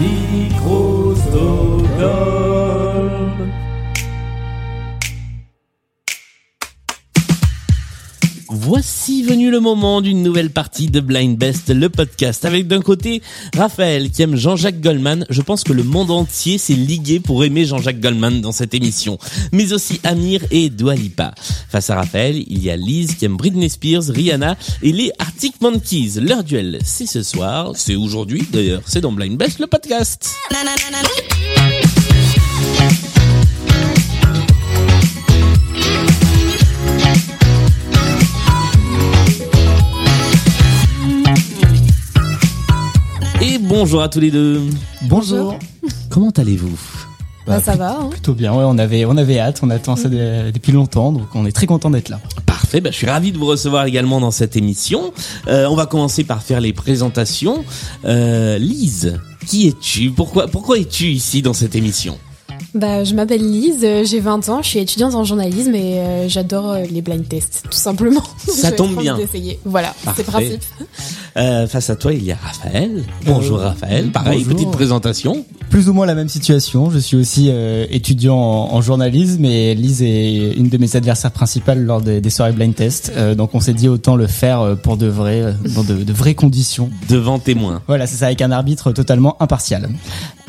Micro-Stockholm. Voici venu le moment d'une nouvelle partie de Blind Best, le podcast. Avec d'un côté Raphaël qui aime Jean-Jacques Goldman. Je pense que le monde entier s'est ligué pour aimer Jean-Jacques Goldman dans cette émission. Mais aussi Amir et Dua Lipa. Face à Raphaël, il y a Lise qui aime Britney Spears, Rihanna et les Arctic Monkeys. Leur duel, c'est ce soir, c'est aujourd'hui d'ailleurs, c'est dans Blind Best, le podcast. Bonjour à tous les deux. Bonjour. Comment allez-vous? Bah, ça va. Hein. Plutôt bien, ouais, on avait, on avait hâte, on attend ça de- depuis longtemps, donc on est très content d'être là. Parfait, bah, je suis ravi de vous recevoir également dans cette émission. Euh, on va commencer par faire les présentations. Euh, Lise, qui es-tu? Pourquoi, pourquoi es-tu ici dans cette émission? Bah, je m'appelle Lise, euh, j'ai 20 ans, je suis étudiante en journalisme et euh, j'adore euh, les blind tests, tout simplement. Ça tombe bien. d'essayer. Voilà, c'est principe. euh, Face à toi, il y a Raphaël. Bonjour Euh, Raphaël, pareil, bonjour. petite présentation. Plus ou moins la même situation, je suis aussi euh, étudiant en, en journalisme et Lise est une de mes adversaires principales lors des, des soirées blind test, Euh, donc on s'est dit autant le faire pour de vrai, dans de, de vraies conditions. Devant témoin. Voilà, c'est ça, avec un arbitre totalement impartial.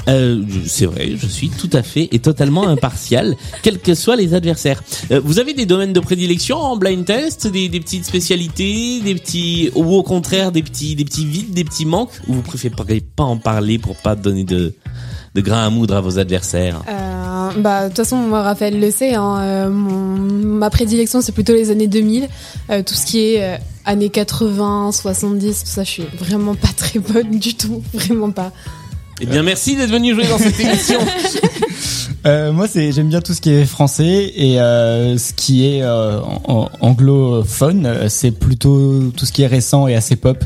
Euh, c'est vrai, je suis tout à fait et totalement impartial, quels que soient les adversaires. Euh, vous avez des domaines de prédilection en blind test, des, des petites spécialités, des petits ou au contraire des petits des petits vides, des petits manques ou vous préférez pas en parler pour pas donner de de grain à moudre à vos adversaires? Euh, bah, de toute façon, moi, Raphaël le sait, hein, euh, mon- ma prédilection, c'est plutôt les années 2000. Euh, tout ce qui est euh, années 80, 70, tout ça, je suis vraiment pas très bonne du tout. Vraiment pas. Eh bien, merci d'être venu jouer dans cette émission. Euh, moi, c'est j'aime bien tout ce qui est français et euh, ce qui est euh, anglophone, euh, c'est plutôt tout ce qui est récent et assez pop.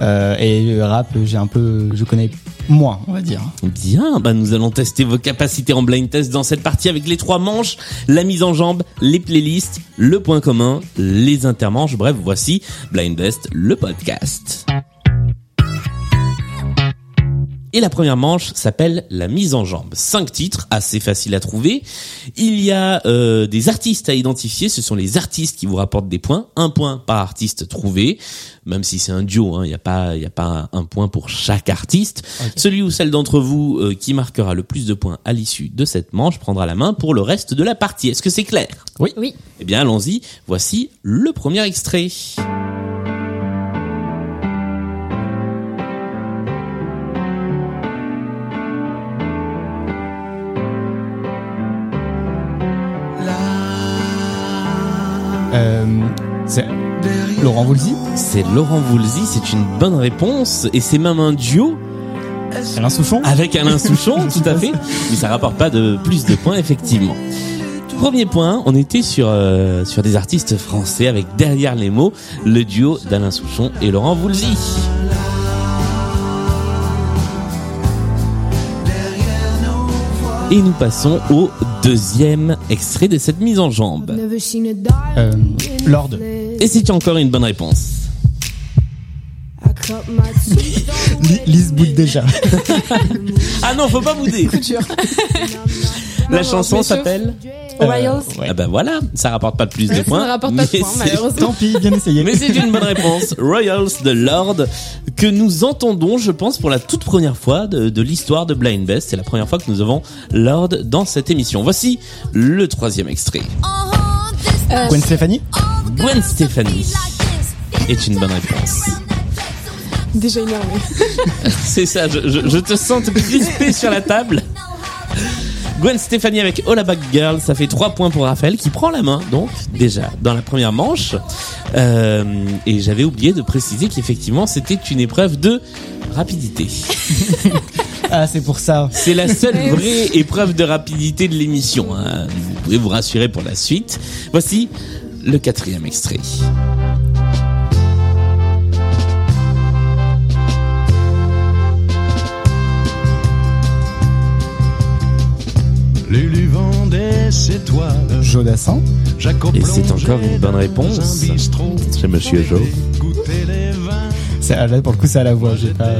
Euh, et le rap, j'ai un peu, je connais moins, on va dire. Bien, bah nous allons tester vos capacités en blind test dans cette partie avec les trois manches, la mise en jambe, les playlists, le point commun, les intermanches. Bref, voici Blind Best, le podcast. Et la première manche s'appelle la mise en jambe. Cinq titres, assez faciles à trouver. Il y a euh, des artistes à identifier. Ce sont les artistes qui vous rapportent des points. Un point par artiste trouvé. Même si c'est un duo, hein, il n'y a pas, il y a pas un point pour chaque artiste. Celui ou celle d'entre vous euh, qui marquera le plus de points à l'issue de cette manche prendra la main pour le reste de la partie. Est-ce que c'est clair? Oui. Oui. Eh bien, allons-y. Voici le premier extrait. C'est Laurent Voulzy, C'est Laurent Voulzy, c'est une bonne réponse et c'est même un duo Alain Souchon. avec Alain Souchon, tout à fait. Mais ça rapporte pas de plus de points effectivement. Premier point, on était sur euh, sur des artistes français avec derrière les mots le duo d'Alain Souchon et Laurent Voulzy. Et nous passons au deuxième extrait de cette mise en jambe. Euh, Lord. Et c'est encore une bonne réponse. Li- Lise boude déjà. Ah non, faut pas bouder. La chanson s'appelle Royals. Euh, ouais. Ah ben voilà, ça rapporte pas plus de Ça points. ne rapporte pas de points, malheureusement. Tant pis, bien essayé. Mais c'est une bonne réponse. Royals de Lord que nous entendons, je pense, pour la toute première fois de, de l'histoire de Blind Best. C'est la première fois que nous avons Lord dans cette émission. Voici le troisième extrait. Euh, Gwen Stefani Gwen Stefani est une bonne réponse. déjà énervé. C'est ça, je, je- je te sens te crisper sur la table. Gwen Stefani avec All About Girl, ça fait 3 points pour Raphaël qui prend la main, donc déjà dans la première manche. Euh, et j'avais oublié de préciser qu'effectivement c'était une épreuve de rapidité. Ah, c'est pour ça. C'est la seule vraie épreuve de rapidité de l'émission. hein. Vous pouvez vous rassurer pour la suite. Voici le quatrième extrait. Jodassin. Et c'est encore une bonne réponse. C'est Monsieur Jo. Là, pour le coup, c'est à la voix. J'ai pas.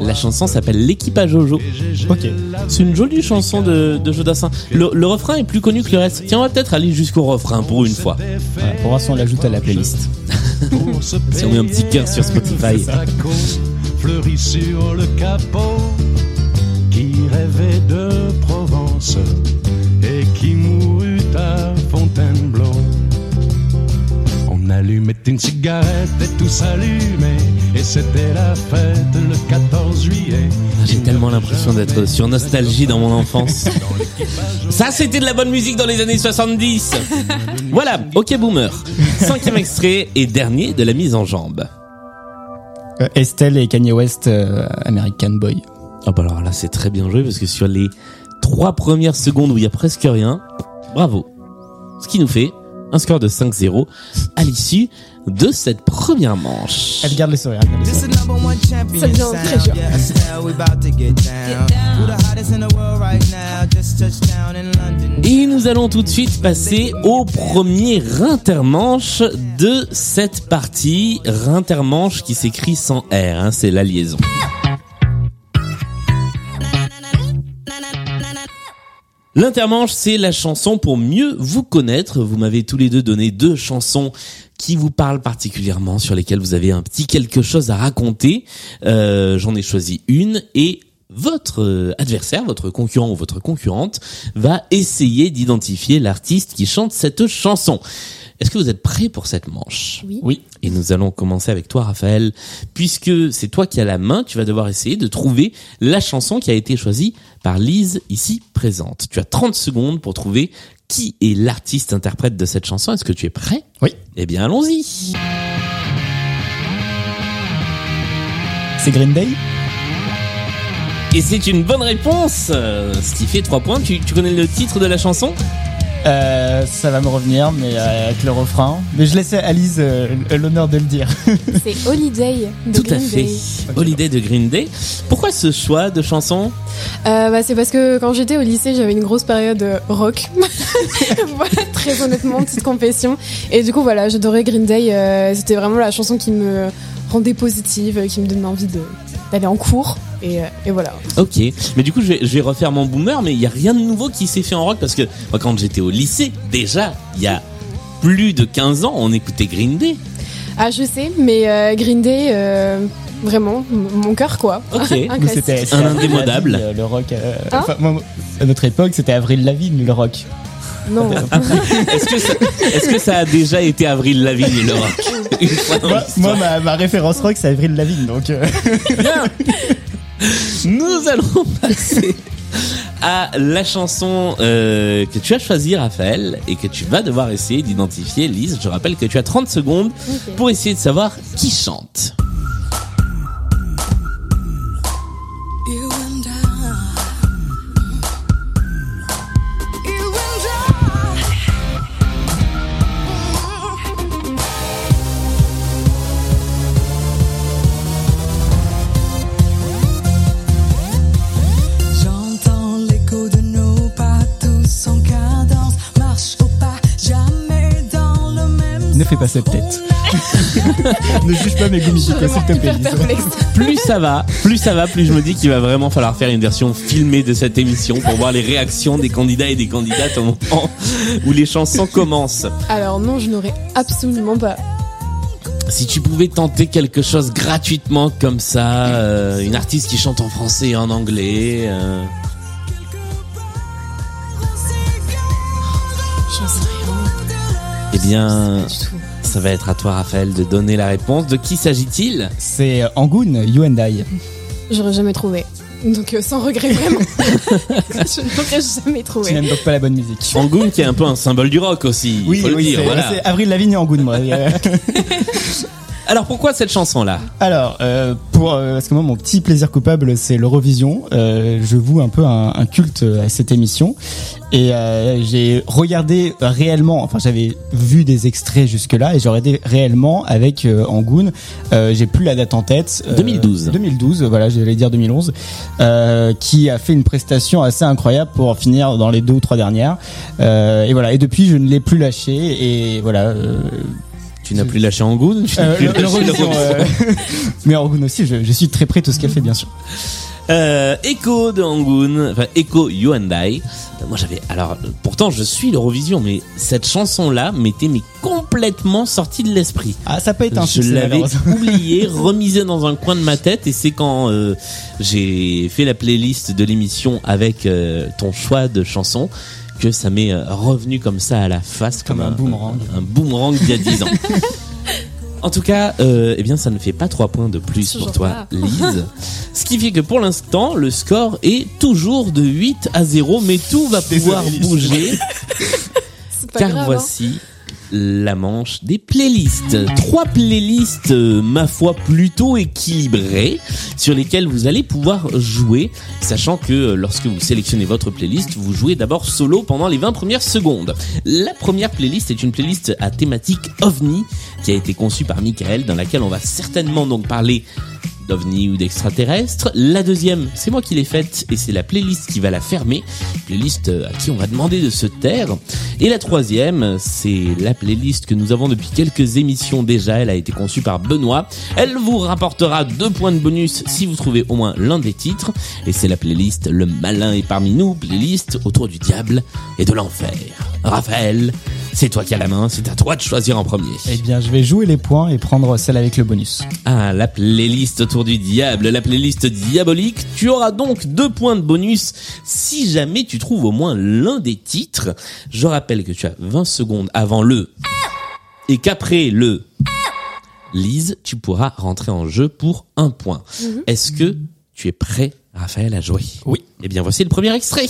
La chanson s'appelle L'équipage Jojo. Ok. C'est une jolie chanson de, de Jodassin. Le, le refrain est plus connu que le reste. Tiens, on va peut-être aller jusqu'au refrain pour une fois. Voilà, pour voir si on l'ajoute à la playlist. Si on met un petit cœur sur Spotify. Fleuri sur le capot, qui rêvait de Et qui mourut à Fontainebleau. On allumait une cigarette et tout s'allumait, et c'était la fête le 14 juillet. J'ai tellement l'impression d'être sur Nostalgie dans mon enfance. Ça, c'était de la bonne musique dans les années 70. Voilà, OK Boomer. Cinquième extrait et dernier de la mise en jambe. Euh, Estelle et Kanye West, euh, American Boy. Ah bah alors là, c'est très bien joué parce que sur les trois premières secondes où il y a presque rien, bravo. Ce qui nous fait un score de 5-0 à l'issue de cette première manche. Elle garde le sourire. elle garde Ça devient très dur. Et nous allons tout de suite passer au premier intermanche de cette partie. Intermanche qui s'écrit sans R, hein, c'est la liaison. L'intermanche, c'est la chanson pour mieux vous connaître. Vous m'avez tous les deux donné deux chansons qui vous parlent particulièrement, sur lesquelles vous avez un petit quelque chose à raconter. Euh, J'en ai choisi une et votre euh, adversaire, votre concurrent ou votre concurrente va essayer d'identifier l'artiste qui chante cette chanson. Est-ce que vous êtes prêts pour cette manche Oui. Oui. et nous allons commencer avec toi, Raphaël, puisque c'est toi qui as la main, tu vas devoir essayer de trouver la chanson qui a été choisie par Lise ici présente. Tu as 30 secondes pour trouver qui est l'artiste interprète de cette chanson. Est-ce que tu es prêt? Oui. Eh bien, allons-y. C'est Green Day? Et c'est une bonne réponse, euh, ce qui fait 3 points. Tu, tu connais le titre de la chanson? Euh, Ça va me revenir, mais euh, avec le refrain. Mais je laisse à Alice euh, l'honneur de le dire. C'est Holiday de Tout à fait. Day. Holiday de Green Day. Pourquoi ce choix de chanson Euh, bah, c'est parce que quand j'étais au lycée, j'avais une grosse période rock. voilà, très honnêtement, petite confession. Et du coup, voilà, j'adorais Green Day. euh, C'était vraiment la chanson qui me rendait positive, euh, qui me donnait envie d'aller en cours. Et, euh, et voilà. Ok, mais du coup je vais, je vais refaire mon boomer, mais il y a rien de nouveau qui s'est fait en rock parce que moi quand j'étais au lycée, déjà il y a plus de 15 ans, on écoutait Green Day. Ah, je sais, mais euh, Green Day, euh, vraiment, mon cœur, quoi. Ok. C'était Un indémodable. Lavigne, le rock. euh, Hein enfin, moi, à notre époque, c'était Avril Lavigne, le rock. Non. Est-ce que, que ça a déjà été Avril Lavigne le rock? Une fois dans Moi, ma, ma référence rock, c'est Avril Lavigne, donc. euh, Bien. Nous allons passer à la chanson euh, que tu as choisie, Raphaël, et que tu vas devoir essayer d'identifier. Lise, je rappelle que tu as 30 secondes pour essayer de savoir qui chante. Fais pas cette tête. ne juge pas mes goûts musicaux, s'il te plaît. Lise. plus ça va, plus ça va, plus je me dis qu'il va vraiment falloir faire une version filmée de cette émission pour voir les réactions des candidats et des candidates au moment où les chansons commencent. Alors non, je n'aurais absolument pas. Si tu pouvais tenter quelque chose gratuitement comme ça, euh, une artiste qui chante en français et en anglais, euh, J'en sais rien. eh bien, Pas du tout. Ça va être à toi, Raphaël, de donner la réponse. De qui s'agit-il? C'est euh, Angoon, You and I. J'aurais jamais trouvé. Donc euh, sans regret vraiment. je n'aurais jamais Tu trouvé. n'aimes donc pas la bonne musique. Angoon, qui est un peu un symbole du rock aussi, il faut le dire. c'est Voilà. c'est Avril Lavigne et Angoon, moi. Alors pourquoi cette chanson-là Alors, euh, pour euh, parce que moi mon petit plaisir coupable c'est l'Eurovision. Euh, je voue un peu un, un culte à cette émission et euh, j'ai regardé réellement. Enfin, j'avais vu des extraits jusque là et j'ai regardé réellement avec euh, Angoon. Euh, j'ai plus la date en tête. Euh, 2012. 2012, voilà, j'allais dire 2011, euh, qui a fait une prestation assez incroyable pour finir dans les deux ou trois dernières. Euh, et voilà. Et depuis, je ne l'ai plus lâché et voilà. Euh, Tu n'as plus lâché Angoun Euh, euh, mais Orgun aussi, je, je suis très près de tout ce qu'elle fait, bien sûr. Euh, Echo de Angoun, enfin Echo Hyundai. Euh, Moi j'avais, alors pourtant je suis l'Eurovision, mais cette chanson-là m'était mais complètement sortie de l'esprit. Ah, ça peut être un Je l'avais oublié, remisé dans un coin de ma tête, et c'est quand euh, j'ai fait la playlist de l'émission avec euh, ton choix de chansons que ça m'est euh, revenu comme ça à la face, Comme un boomerang. un boomerang d'il y a 10 ans. En tout cas, euh, eh bien, ça ne fait pas trois points de plus pour toi, pas. Lise. Ce qui fait que pour l'instant, le score est toujours de 8 à 0, mais tout va pouvoir bouger car grave, hein. La manche des playlists. Trois playlists, euh, ma foi, plutôt équilibrées, sur lesquelles vous allez pouvoir jouer, sachant que euh, lorsque vous sélectionnez votre playlist, vous jouez d'abord solo pendant les 20 premières secondes. La première playlist est une playlist à thématique OVNI, qui a été conçue par Michael, dans laquelle on va certainement donc parler d'ovnis ou d'extraterrestres. La deuxième, c'est moi qui l'ai faite et c'est la playlist qui va la fermer, playlist euh, à qui on va demander de se taire. Et la troisième, c'est la playlist que nous avons depuis quelques émissions déjà. Elle a été conçue par Benoît. Elle vous rapportera deux points de bonus si vous trouvez au moins l'un des titres. Et c'est la playlist Le Malin est parmi nous, playlist autour du diable et de l'enfer. Raphaël, c'est toi qui as la main, c'est à toi de choisir en premier. Eh bien, je vais jouer les points et prendre celle avec le bonus. Ah, la playlist autour du diable, la playlist diabolique. Tu auras donc deux points de bonus si jamais tu trouves au moins l'un des titres. Je rappelle que tu as 20 secondes avant le et qu'après le Lise, tu pourras rentrer en jeu pour un point. Est-ce que tu es prêt, Raphaël, à jouer? Oui. Eh bien, voici le premier extrait.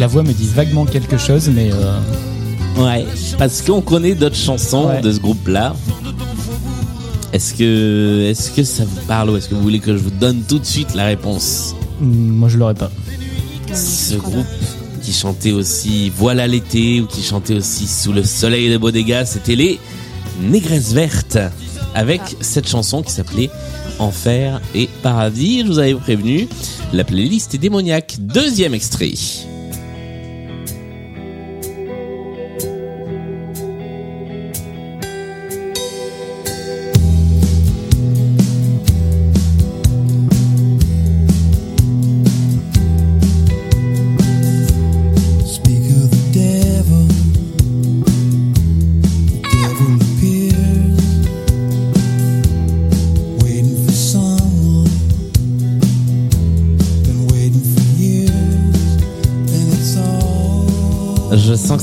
La voix me dit vaguement quelque chose, mais euh, Ouais, parce qu'on connaît d'autres chansons Ouais. de ce groupe-là. Est-ce que, est-ce que ça vous parle ou est-ce que vous voulez que je vous donne tout de suite la réponse? Hmm, moi je l'aurais pas. Ce groupe qui chantait aussi Voilà l'été ou qui chantait aussi Sous le soleil de Bodega, c'était les Négresses Vertes avec cette chanson qui s'appelait Enfer et Paradis. Je vous avais prévenu, la playlist est démoniaque. Deuxième extrait.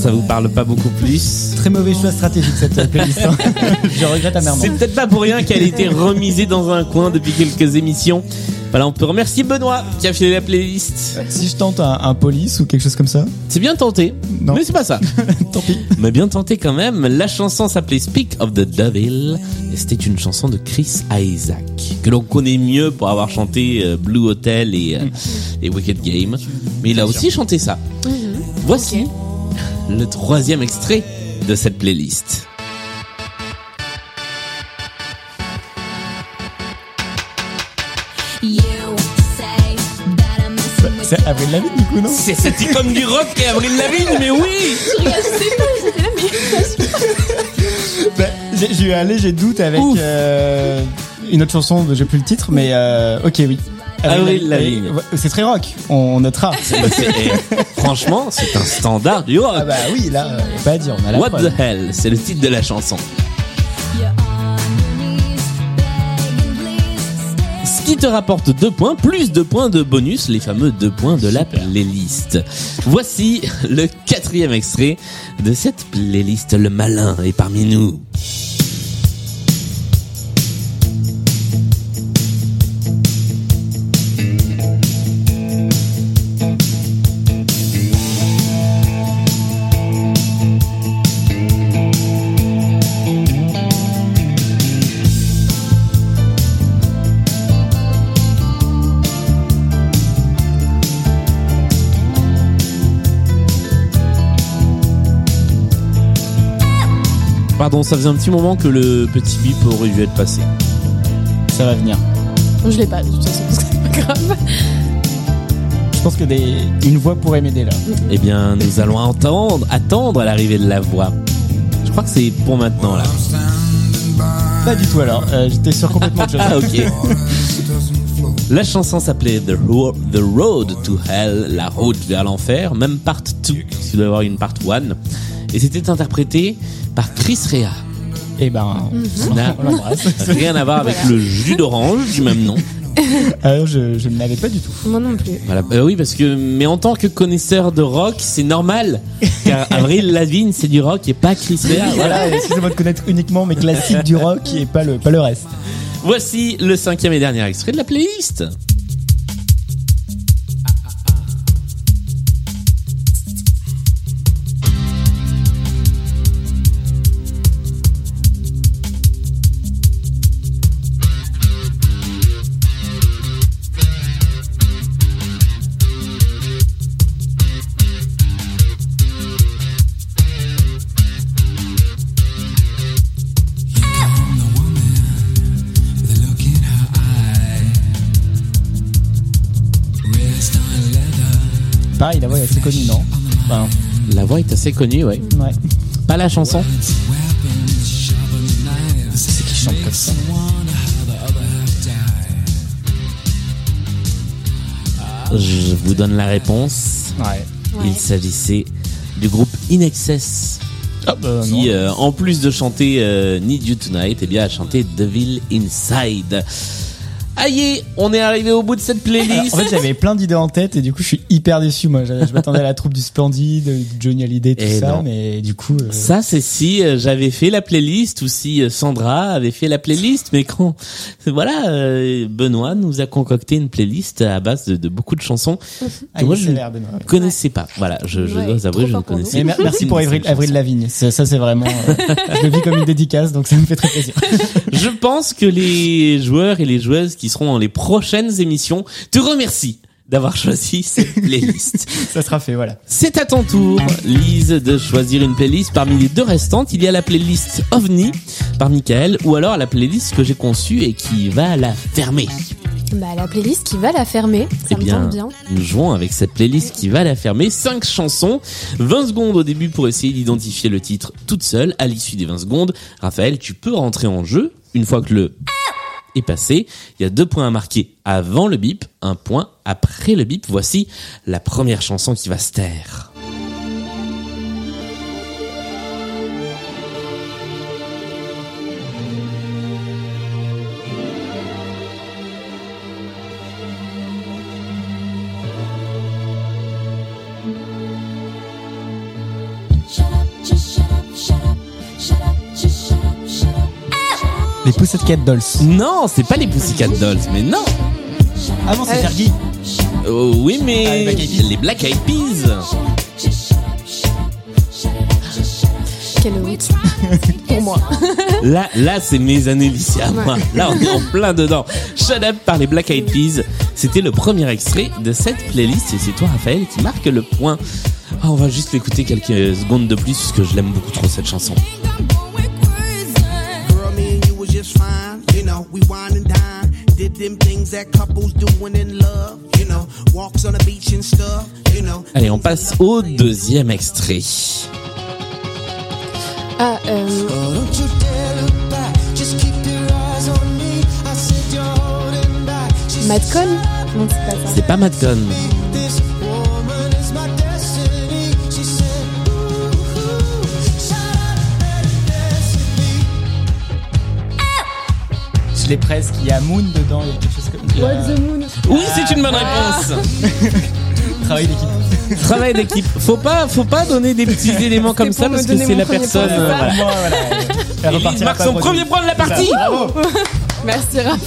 Ça vous parle pas beaucoup plus. Très mauvais choix stratégique cette euh, playlist. hein. je regrette amèrement. C'est peut-être pas pour rien qu'elle a été remisée dans un coin depuis quelques émissions. Voilà, on peut remercier Benoît qui a fait la playlist. Si je tente un, un police ou quelque chose comme ça, C'est bien tenté, Non. mais c'est pas ça. tant pis. mais bien tenté quand même. La chanson s'appelait Speak of the Devil et c'était une chanson de Chris Isaac que l'on connaît mieux pour avoir chanté euh, Blue Hotel et, euh, et Wicked Game. Mais il a aussi chanté ça. Voici le troisième extrait de cette playlist. C'est Avril Lavigne du coup, non C'est cette icône du rock et Avril Lavigne, mais oui Bah, J'ai j'ai eu un léger doute avec euh, une autre chanson, j'ai plus le titre, mais euh, ok, oui. Avril Lavigne. C'est très rock, on notera. Eh, franchement, c'est un standard du rock. Ah bah oui, là, euh, y a pas à dire, on a la What preuve. the hell, c'est le titre de la chanson. on. Ce qui te rapporte deux points, plus deux points de bonus, les fameux deux points de la playlist. Voici le quatrième extrait de cette playlist. Le malin est parmi nous. Ça faisait un petit moment que le petit bip aurait dû être passé. Ça va venir. Je l'ai pas, de toute façon, c'est pas grave. Je pense que des, une voix pourrait m'aider là. Eh bien, nous allons entendre, attendre l'arrivée de la voix. Je crois que c'est pour maintenant là. Pas du tout alors. Euh, J'étais sur complètement chose. Ah ok. La chanson s'appelait The, Ro- The Road to Hell, la route vers l'enfer, même part 2, parce qu'il doit y avoir une part 1. Et c'était interprété par Chris Rea. Et ben, qui n'a rien à voir avec le jus d'orange du même nom. Alors je, je ne l'avais pas du tout. Moi non plus. Voilà. Euh, oui, parce que, mais en tant que connaisseur de rock, c'est normal. Car Avril Lavigne, c'est du rock et pas Chris Rea. Voilà, excusez-moi de connaître uniquement mes classiques du rock et pas le, pas le reste. Voici le cinquième et dernier extrait de la playlist. Assez connue, non Enfin, La voix est assez connue, ouais. ouais. Pas la chanson. C'est qui chante comme ça Je vous donne la réponse. Ouais. Il s'agissait du groupe In Excess Ah bah qui, euh, en plus de chanter euh, Need You Tonight, eh bien, a chanté Devil Inside. Aïe, on est arrivé au bout de cette Alors, playlist. en fait, j'avais plein d'idées en tête et du coup, je suis hyper déçu. Moi, je, je m'attendais à la troupe du Splendide, de Johnny Hallyday, tout Et ça, non. mais du coup, euh, Ça, c'est si euh, j'avais fait la playlist ou si euh, Sandra avait fait la playlist. Mais quand, voilà, euh, Benoît nous a concocté une playlist à base de, de beaucoup de chansons que ah, moi je ne connaissais pas. Voilà, je, je Ouais, dois avouer, je ne connaissais mer- merci pour Avril, Avril. Lavigne. Ça, ça, c'est vraiment, euh, je le vis comme une dédicace, donc ça me fait très plaisir. Je pense que les joueurs et les joueuses qui seront dans les prochaines émissions te remercient d'avoir choisi cette playlist. ça sera fait, voilà. C'est à ton tour, Lise, de choisir une playlist parmi les deux restantes. Il y a la playlist OVNI par Michael ou alors la playlist que j'ai conçue et qui va la fermer. Bah, la playlist qui va la fermer, Eh ça me bien, bien. nous jouons avec cette playlist qui va la fermer. 5 chansons, 20 secondes au début pour essayer d'identifier le titre toute seule. À l'issue des 20 secondes, Raphaël, tu peux rentrer en jeu une fois que le est passé. Il y a deux points à marquer avant le bip, un point après le bip. Voici la première chanson qui va se taire. Pussycat Dolls. Non, c'est pas les Pussycat Dolls, mais non. Ah non, c'est Fergie. Euh, oui, mais Ah, les Black Eyed Peas. les Black Eyed Peas. Quelle honte. pour moi. Là, là, c'est mes années lycée à moi. Là, on est en plein dedans. Shut Up par les Black Eyed Peas. C'était le premier extrait de cette playlist et c'est toi, Raphaël, qui marque le point. Ah, on va juste l'écouter quelques secondes de plus parce que je l'aime beaucoup trop cette chanson. Allez, on passe au deuxième extrait. Ah, euh, Oh, Madcon Non, c'est pas ça. C'est pas Madcon. Je l'ai presque. Il y a Moon dedans. Il y a quelque chose comme Walk the Moon. Oui, c'est une bonne réponse. Travail d'équipe. Travail d'équipe. Faut pas, faut pas donner des petits éléments comme ça parce que c'est la personne. euh, c'est ça voilà. Moi, voilà. Elle Élise repartira marque pas son premier point de la partie. Bravo. Merci, Raph.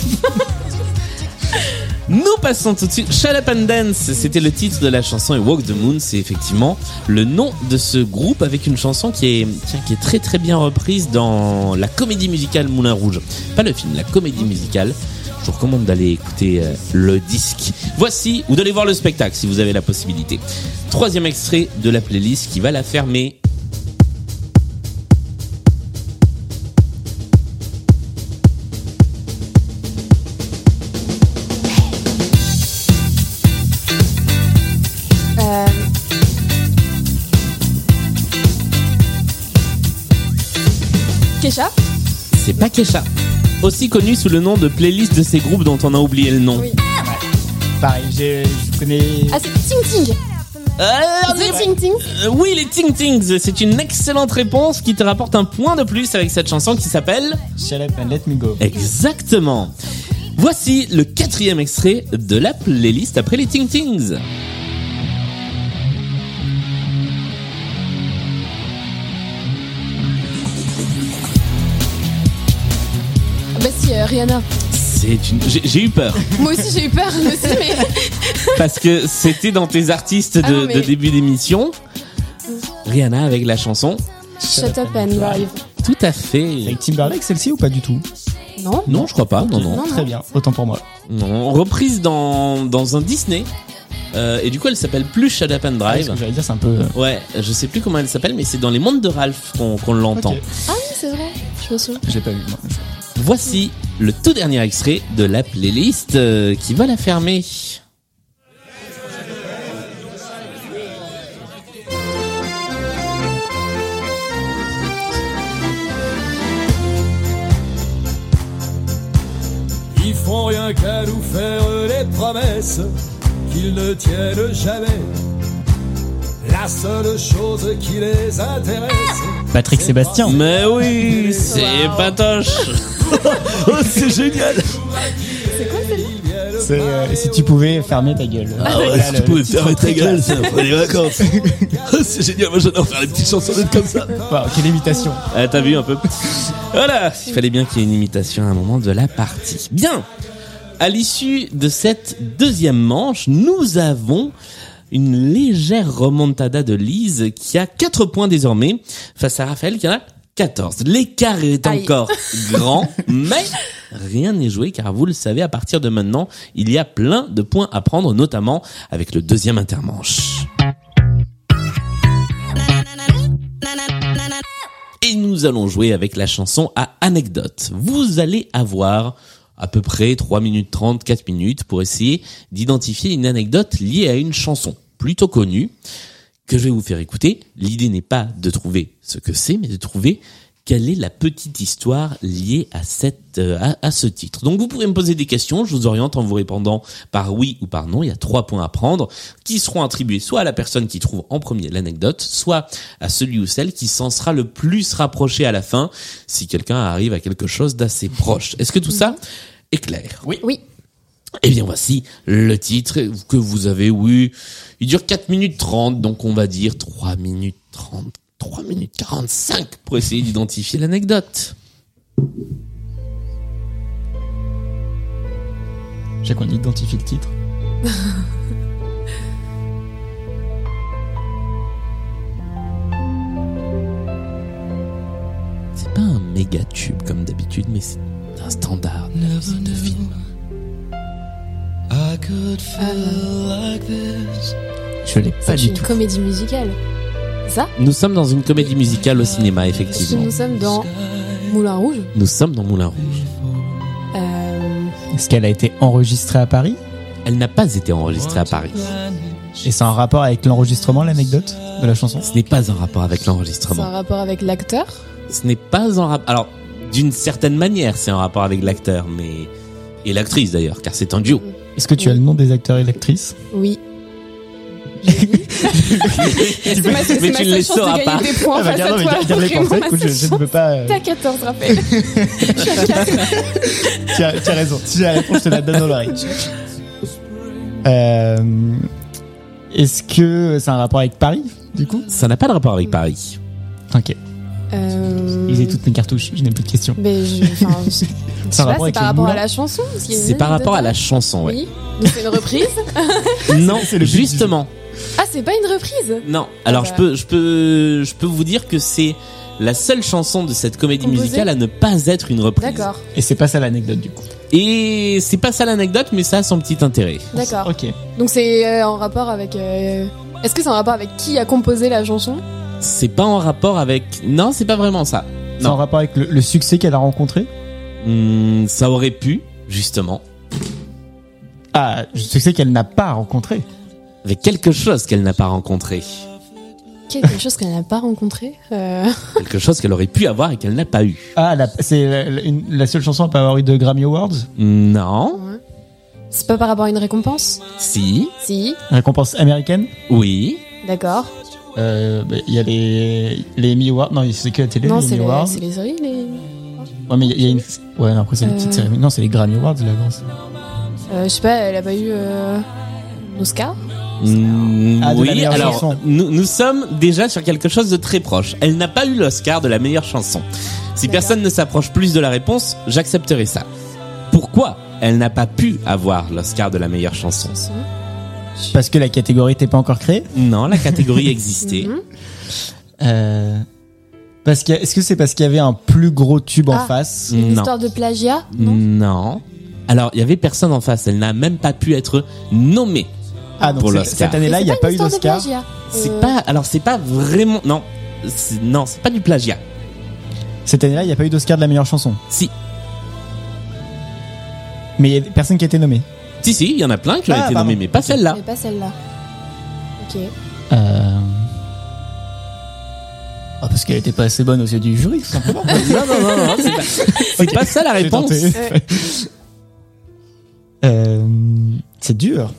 Nous passons tout de suite. Shut Up and Dance, c'était le titre de la chanson et Walk the Moon, c'est effectivement le nom de ce groupe avec une chanson qui est, tiens, qui est très très bien reprise dans la comédie musicale Moulin Rouge. Pas le film, la comédie musicale. Je vous recommande d'aller écouter euh, le disque. Voici, ou d'aller voir le spectacle si vous avez la possibilité. Troisième extrait de la playlist qui va la fermer. Kesha C'est pas Kesha. Aussi connu sous le nom de playlist de ces groupes dont on a oublié le nom. Oui. Pareil, je connais. Ah, c'est Ting Ting. Euh, The Ting Ting. Euh, oui, les Ting Tings, c'est une excellente réponse qui te rapporte un point de plus avec cette chanson qui s'appelle Shut up and let me go. Exactement. Voici le quatrième extrait de la playlist après les Ting Tings. Rihanna. C'est une... J'ai eu peur Moi aussi j'ai eu peur, moi aussi, mais parce que c'était dans tes artistes de, Ah non, mais- de début d'émission. Rihanna avec la chanson. Shut up and drive. Tout à fait. Avec Timberlake, celle-ci ou pas du tout? Non Non, je crois pas. Non, non. Non, Très bien, autant pour moi. Non, reprise dans, dans un Disney. Euh, et du coup, elle s'appelle plus Shut Up and Ah, ce Drive. que j'allais dire, c'est un peu. euh, Ouais, je sais plus comment elle s'appelle, mais c'est dans les mondes de Ralph qu'on l'entend. Ah oui, c'est vrai. Je me souviens. J'ai pas vu. non. Voici le tout dernier extrait de la playlist euh, qui va la fermer. Ils font rien qu'à nous faire des promesses qu'ils ne tiennent jamais. La seule chose qui les intéresse. Patrick Sébastien. Mais oui, c'est patoche. Oh, c'est génial. C'est euh, si tu pouvais fermer ta gueule. Voilà, le- le titre très classe. ça après les vacances. c'est génial, moi j'adore faire les petites chansonnettes comme ça. Wow, quelle imitation. Ah, t'as vu un peu Voilà, il fallait bien qu'il y ait une imitation à un moment de la partie. Bien. À l'issue de cette deuxième manche, nous avons une légère remontada de Lise qui a 4 points désormais face à Raphaël qui en a 14. L'écart est Aïe. encore grand, mais rien n'est joué car vous le savez, à partir de maintenant, il y a plein de points à prendre, notamment avec le deuxième intermanche. Et nous allons jouer avec la chanson à anecdote. Vous allez avoir à peu près 3 minutes 30, 4 minutes pour essayer d'identifier une anecdote liée à une chanson plutôt connue que je vais vous faire écouter. L'idée n'est pas de trouver ce que c'est, mais de trouver quelle est la petite histoire liée à cette euh, à, ce titre. Donc vous pouvez me poser des questions, je vous oriente en vous répondant par oui ou par non. Il y a trois points à prendre qui seront attribués soit à la personne qui trouve en premier l'anecdote, soit à celui ou celle qui s'en sera le plus rapproché à la fin si quelqu'un arrive à quelque chose d'assez proche. Est-ce que tout ça est clair? Oui. Oui. Eh bien voici le titre que vous avez, oui. Il dure 4 minutes 30, donc on va dire 3 minutes 30, 3 minutes 45 pour essayer d'identifier l'anecdote. J'ai qu'on identifie le titre. C'est pas un méga tube comme d'habitude, mais c'est un standard de, de film. Je l'ai pas C'est du une tout. comédie musicale. Ça Nous sommes dans une comédie musicale au cinéma, effectivement. nous sommes dans Moulin Rouge. Nous sommes dans Moulin Rouge. Euh, Est-ce qu'elle a été enregistrée à Paris? Elle n'a pas été enregistrée à Paris. Et c'est en rapport avec l'enregistrement, l'anecdote de la chanson? Ce n'est pas en rapport avec c'est un l'enregistrement. rapport avec l'acteur? Ce n'est pas en rapport... Alors, d'une certaine manière, c'est en rapport avec l'acteur, mais... Et l'actrice d'ailleurs, car c'est un duo. Est-ce que tu as le nom des acteurs et l'actrices Oui. C'est ma, c'est mais ma tu ne seule les chance de sauras gagner pas. des points Ah bah, face garde- à mais toi. garde- je, ne peux pas. euh, T'as 14, Raphaël. Je suis à 4. tu, as, tu as raison. Si j'ai la réponse, je te la donne dans l'oreille. Euh, Est-ce que c'est un rapport avec Paris, du coup? Ça n'a pas de rapport avec Paris. Ok. Euh... Lisez toutes mes cartouches, je n'ai plus de questions. Mais je, je, C'est par rapport à la chanson C'est par anecdote rapport à la chanson, ouais. Oui. Donc c'est une reprise. Non, C'est justement. Ah, c'est pas une reprise. Non. Alors bah. je peux, je peux, je peux vous dire que c'est la seule chanson de cette comédie Composée musicale à ne pas être une reprise. D'accord, Et c'est pas ça l'anecdote, du coup. Et c'est pas ça l'anecdote, mais ça a son petit intérêt. d'accord. Ok. Donc c'est euh, en rapport avec. euh, Est-ce que c'est en rapport avec qui a composé la chanson? C'est pas en rapport avec. Non, c'est pas vraiment ça. C'est en rapport avec le, le succès qu'elle a rencontré Hmm, ça aurait pu, justement, Ah, le succès qu'elle n'a pas rencontré. avec quelque chose qu'elle n'a pas rencontré. Quelque chose qu'elle n'a pas rencontré. Euh, Quelque chose qu'elle aurait pu avoir et qu'elle n'a pas eu. Ah, la- c'est la, la- une- la seule chanson à pas avoir eu de Grammy Awards Non. C'est pas par rapport à une récompense? Si. Si, Récompense américaine? Oui. d'accord. Euh, bah, Il y a les, les Emmy Awards. Non, c'est que la télé, Non, les Emmy les, Awards. c'est les séries, les... Ouais, mais il y a- il y, a une. Ouais, non, après, c'est une petite Euh. cérémonie. Non, c'est les Grammy Awards, la grosse. Euh, je sais pas, elle a pas eu euh, Oscar Mm, Ah, oui, alors chanson. nous, nous sommes déjà sur quelque chose de très proche. Elle n'a pas eu l'Oscar de la meilleure chanson. Si personne ne s'approche plus de la réponse, j'accepterai ça. Pourquoi elle n'a pas pu avoir l'Oscar de la meilleure chanson Parce que la catégorie n'était pas encore créée Non, la catégorie existait. Mhm. euh, parce que, Est-ce que c'est parce qu'il y avait un plus gros tube en Ah. face Non. Histoire de plagiat Non Non. Alors, il y avait personne en face. Elle n'a même pas pu être nommée. Ah, donc Pour c'est- l'Oscar. cette année-là, il n'y a pas eu une histoire de d'Oscar plagiat. C'est Euh, pas. Alors, c'est pas vraiment. Non. C'est- Non, c'est pas du plagiat. Cette année-là, il n'y a pas eu d'Oscar de la meilleure chanson. Si. Mais il y a personne qui a été nommé. Si, si, il y en a plein qui ont Ah, été pardon. nommés, mais pas celle-là. Mais pas celle-là. Ok. Euh... Ah, parce qu'elle était pas assez bonne aux yeux du jury, tout simplement. non, non, non, non, c'est pas, c'est pas ça la J'ai réponse. tenté. Euh, c'est dur.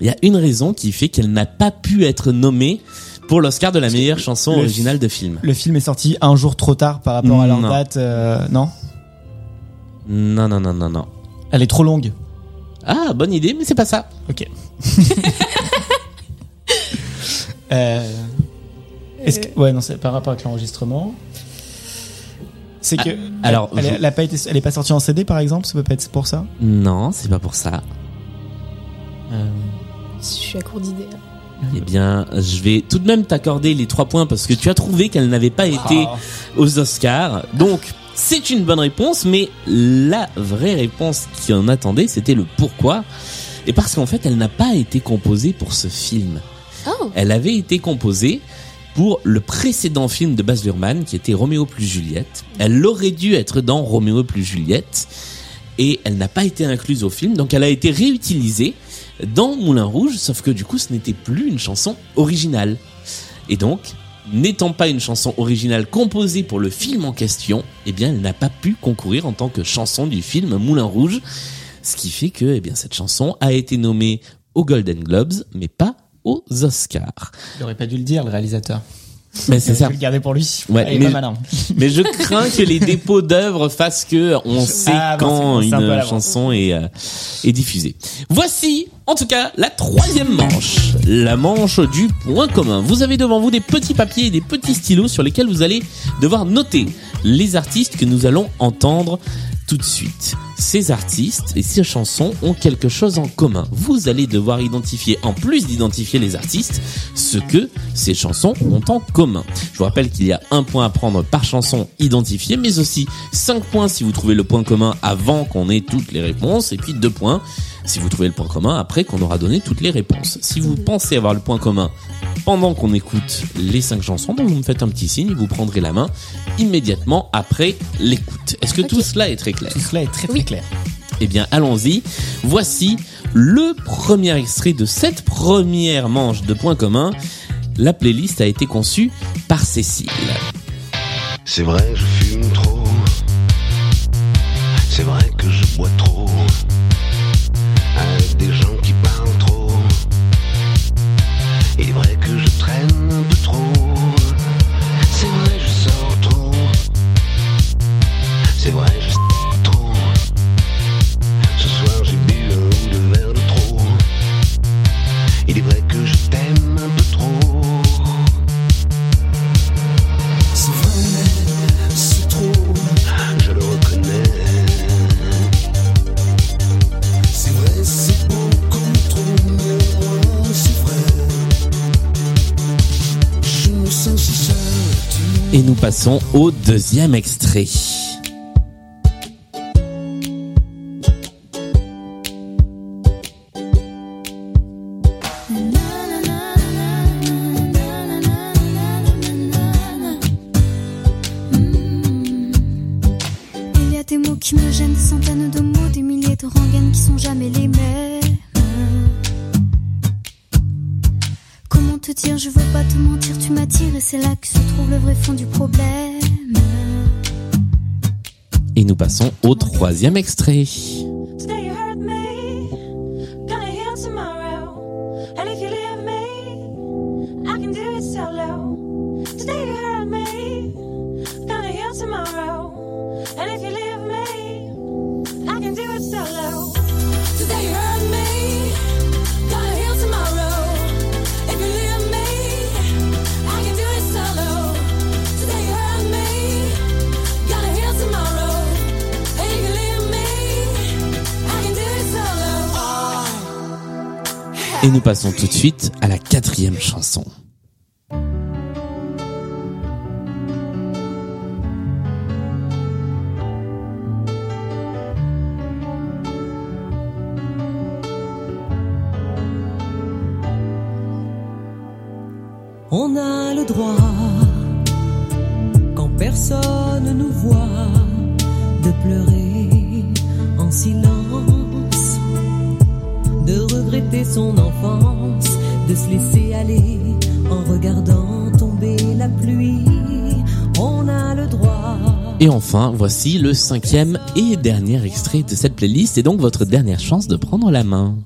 Il y a une raison qui fait qu'elle n'a pas pu être nommée pour l'Oscar de la meilleure chanson le- originale de film. Le film est sorti un jour trop tard par rapport à leur Non. date. euh, non? Non, non, non, non, non. Elle est trop longue. Ah, bonne idée, mais c'est pas ça. Ok. euh... Est-ce que... Ouais, non, c'est par rapport avec l'enregistrement. C'est que. Ah, alors, elle, je- elle a pas été, elle est pas sortie en CD par exemple. Ça peut pas être pour ça? Non, c'est pas pour ça. Euh, Je suis à court d'idées. là. Eh bien, je vais tout de même t'accorder les trois points parce que tu as trouvé qu'elle n'avait pas été Ah. aux Oscars. Donc, c'est une bonne réponse, mais la vraie réponse qu'on attendait, c'était le pourquoi. Et parce qu'en fait, elle n'a pas été composée pour ce film. Oh Elle avait été composée pour le précédent film de Baz Luhrmann qui était Roméo plus Juliette. Elle aurait dû être dans Roméo plus Juliette et elle n'a pas été incluse au film, donc elle a été réutilisée dans Moulin Rouge, sauf que du coup ce n'était plus une chanson originale. Et donc, n'étant pas une chanson originale composée pour le film en question, eh bien elle n'a pas pu concourir en tant que chanson du film Moulin Rouge, ce qui fait que eh bien cette chanson a été nommée aux Golden Globes, mais pas aux Oscars. Il aurait pas dû le dire, le réalisateur. Mais c'est ça. le garder pour lui. Ouais, mais pas je- malin. Mais je crains que les dépôts d'œuvres fassent que on sait Ah, quand une chanson est, euh, est diffusée. Voici, en tout cas, la troisième manche. La manche du point commun. Vous avez devant vous des petits papiers et des petits stylos sur lesquels vous allez devoir noter les artistes que nous allons entendre tout de suite. Ces artistes et ces chansons ont quelque chose en commun. Vous allez devoir identifier, en plus d'identifier les artistes, ce que ces chansons ont en commun. Je vous rappelle qu'il y a un point à prendre par chanson identifiée, mais aussi 5 points si vous trouvez le point commun avant qu'on ait toutes les réponses, et puis 2 points si vous trouvez le point commun après qu'on aura donné toutes les réponses. Si vous pensez avoir le point commun pendant qu'on écoute les 5 chansons, donc vous me faites un petit signe, vous prendrez la main immédiatement après l'écoute. Est-ce que tout cela est très clair Tout cela est très très Oui. clair. eh bien, allons-y. Voici le premier extrait de cette première manche de points communs. La playlist a été conçue par Cécile. C'est vrai, je fume trop. Nous passons au deuxième extrait. Troisième extrait. Nous passons tout de suite à la quatrième chanson. On a le droit, quand personne nous voit, de pleurer en silence, de regretter son enfance, de se laisser aller en regardant tomber la pluie. On a le droit. Et enfin, voici le cinquième et dernier extrait de cette playlist et donc votre dernière chance de prendre la main.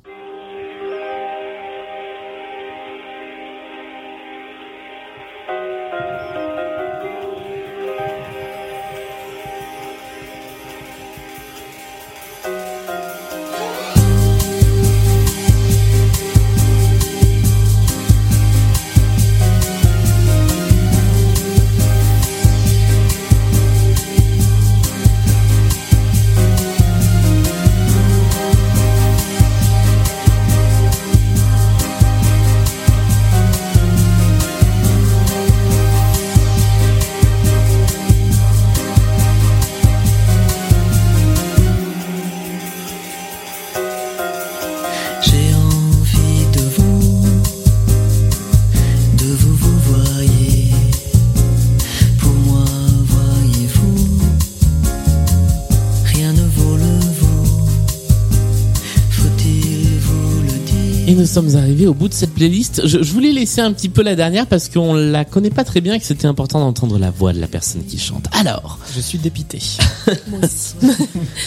Sommes arrivés au bout de cette playlist. Je, je voulais laisser un petit peu la dernière parce qu'on la connaît pas très bien et que c'était important d'entendre la voix de la personne qui chante. Alors, Je suis dépité. Moi aussi.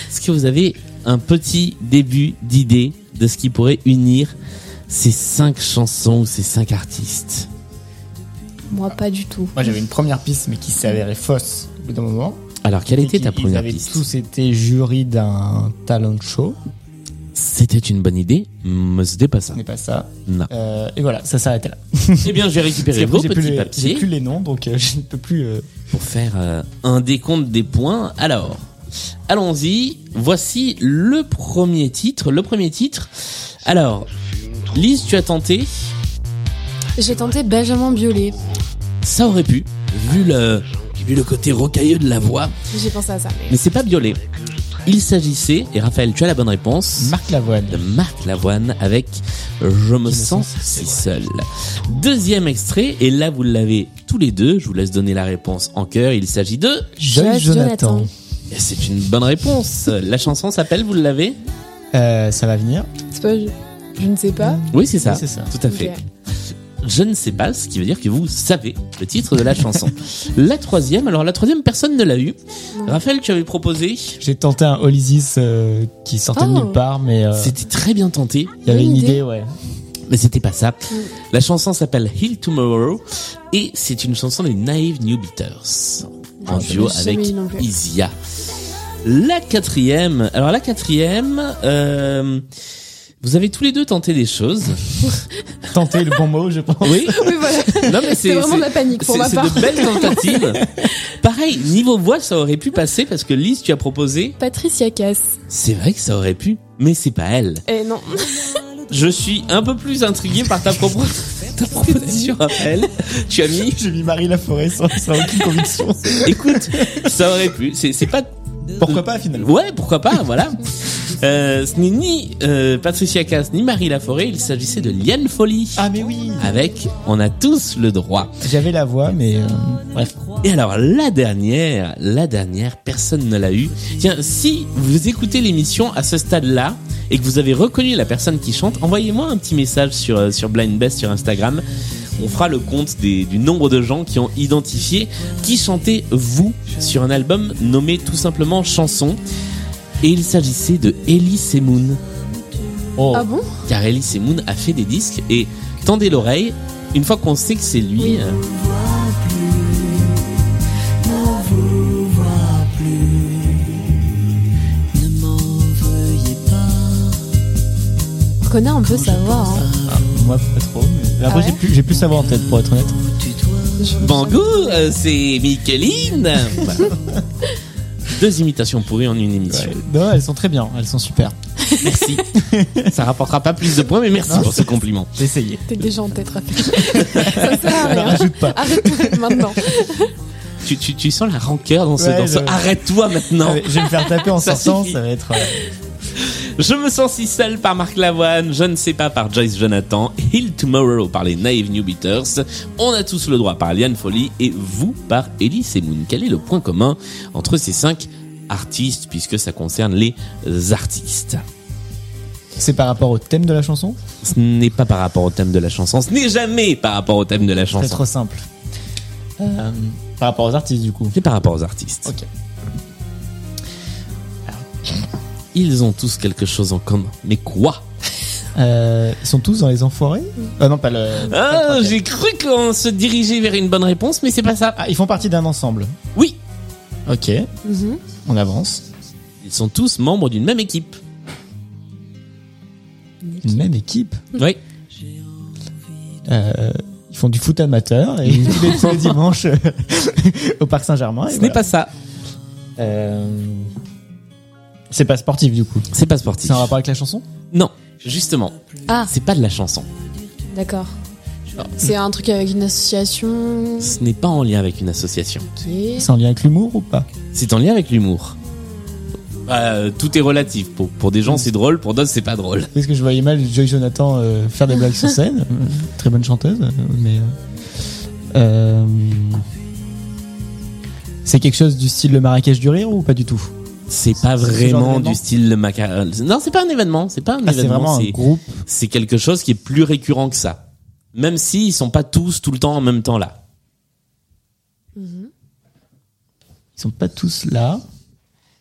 est-ce que vous avez un petit début d'idée de ce qui pourrait unir ces cinq chansons ou ces cinq artistes? Moi, pas du tout. Moi, j'avais une première piste, mais qui s'est avérée fausse au bout d'un moment. Alors, quelle était ta qui- ils première avaient piste? tous été jury d'un talent show. C'était une bonne idée, mais c'était pas ça. Ce n'est pas ça. Non. Euh, et voilà, ça s'arrêtait là. Eh bien, j'ai récupéré vos j'ai petits les- J'ai papiers plus les noms, donc euh, je ne peux plus. euh, pour faire euh, un décompte des points. Alors, allons-y. Voici le premier titre. Le premier titre. Alors, Lise, tu as tenté? J'ai tenté Benjamin Biolay. Ça aurait pu, vu le, vu le côté rocailleux de la voix. J'ai pensé à ça. Mais... Mais c'est pas violet. Il s'agissait, et Raphaël, tu as la bonne réponse. Marc Lavoine. de Marc Lavoine avec Je me sens si seul. Deuxième extrait, et là vous l'avez tous les deux, je vous laisse donner la réponse en chœur, il s'agit de... Joyce Jonathan. C'est une bonne réponse. La chanson s'appelle, vous l'avez Euh, ça va venir. C'est pas. Je, je ne sais pas. Oui, c'est ça. Oui, c'est ça. Tout à fait. Je ne sais pas, ce qui veut dire que vous savez le titre de la chanson. la troisième, alors la troisième, personne ne l'a eu. Raphaël, tu avais proposé. J'ai tenté un Olysis euh, qui sortait de Oh. nulle part, mais euh, C'était très bien tenté, il y avait une idée. idée, ouais. mais c'était pas ça. La chanson s'appelle Heal Tomorrow et c'est une chanson des Naive New Beaters en je duo l'ai jamais avec eu non plus. Isia. La quatrième, alors la quatrième, euh, vous avez tous les deux tenté des choses. Tenter le bon mot, je pense. Oui. Oui, voilà. Non mais C'est vraiment de la panique pour c'est- ma c'est part. de belles tentatives. Pareil, niveau voix, ça aurait pu passer parce que Lise, tu as proposé. Patricia Cass. C'est vrai que ça aurait pu, mais c'est pas elle. Eh non. Je suis un peu plus intrigué par ta, propos- ta proposition, Raphaël. Tu as mis J'ai mis Marie Laforêt sans, sans aucune conviction. Écoute, ça aurait pu. C'est, c'est pas. Pourquoi pas finalement? Ouais, pourquoi pas, voilà. Euh, ce n'est ni euh, Patricia Cass ni Marie Laforêt, il s'agissait de Liane Folly. Ah mais oui Avec On a tous le droit. J'avais la voix, mais euh, bref. Et alors, la dernière, la dernière, personne ne l'a eu. Tiens, si vous écoutez l'émission à ce stade-là et que vous avez reconnu la personne qui chante, envoyez-moi un petit message sur, euh, sur Blind Best sur Instagram. on fera le compte des, du nombre de gens qui ont identifié qui chantait vous sur un album nommé tout simplement Chanson. Et il s'agissait de Ellie Semoun. Oh. Ah bon? Car Ellie Semoun a fait des disques et tendez l'oreille, une fois qu'on sait que c'est lui. Oui. euh, On connaît un peu sa voix. Hein. Ah, moi, pas trop. Mais... Après, Ah ouais j'ai plus, j'ai plus savoir en tête, pour être honnête. Bango, euh, c'est Micheline. Deux imitations pourries en une émission. Ouais. Non, elles sont très bien, elles sont super. Merci. Ça rapportera pas plus de points, mais merci Non, pour ce compliment. J'ai essayé. T'es déjà en tête, Raphaël. ça sert à Ne rien. rajoute pas. Arrête maintenant. Tu, tu, tu sens la rancœur dans ce, Ouais, dans ce- je- Arrête-toi maintenant. Je vais me faire taper en sortant, ça va être. Je me sens si seul par Marc Lavoine, je ne sais pas par Joyce Jonathan, Hill Tomorrow par les Naive New Beaters, On a tous le droit par Liane Folly et vous par Ellie Semoun. Quel est le point commun entre ces cinq artistes puisque ça concerne les artistes? C'est par rapport au thème de la chanson? Ce n'est pas par rapport au thème de la chanson, ce n'est jamais par rapport au thème de la C'est chanson. trop simple. Euh, par rapport aux artistes, du coup. C'est par rapport aux artistes. Ok. Ils ont tous quelque chose en commun. Mais quoi Euh, ils sont tous dans les enfoirés Ah non, pas le. Ah, j'ai cru qu'on se dirigeait vers une bonne réponse, mais c'est pas ça. Ah, ils font partie d'un ensemble. Oui, Ok, Mhm. on avance. ils sont tous membres d'une même équipe. Une même équipe. Oui. Euh, ils font du foot amateur et tous les, tous les dimanches au Parc Saint-Germain. Ce voilà. n'est pas ça. Euh, C'est pas sportif du coup. C'est pas sportif. C'est en rapport avec la chanson? Non, justement, Ah, c'est pas de la chanson. d'accord. C'est un truc avec une association? Ce n'est pas en lien avec une association. C'est en lien avec l'humour ou pas? C'est en lien avec l'humour. Euh, tout est relatif. Pour, pour des gens, c'est drôle. Pour d'autres, c'est pas drôle. Parce que je voyais mal Joy Jonathan euh, faire des blagues sur scène. Très bonne chanteuse, mais. euh, euh, C'est quelque chose du style le Marrakech du rire ou pas du tout? C'est pas ce vraiment du style le maca... Non, c'est pas un événement. C'est pas un Ah, c'est événement. c'est- groupe. c'est quelque chose qui est plus récurrent que ça. Même si ils sont pas tous tout le temps en même temps là. Ils sont pas tous là.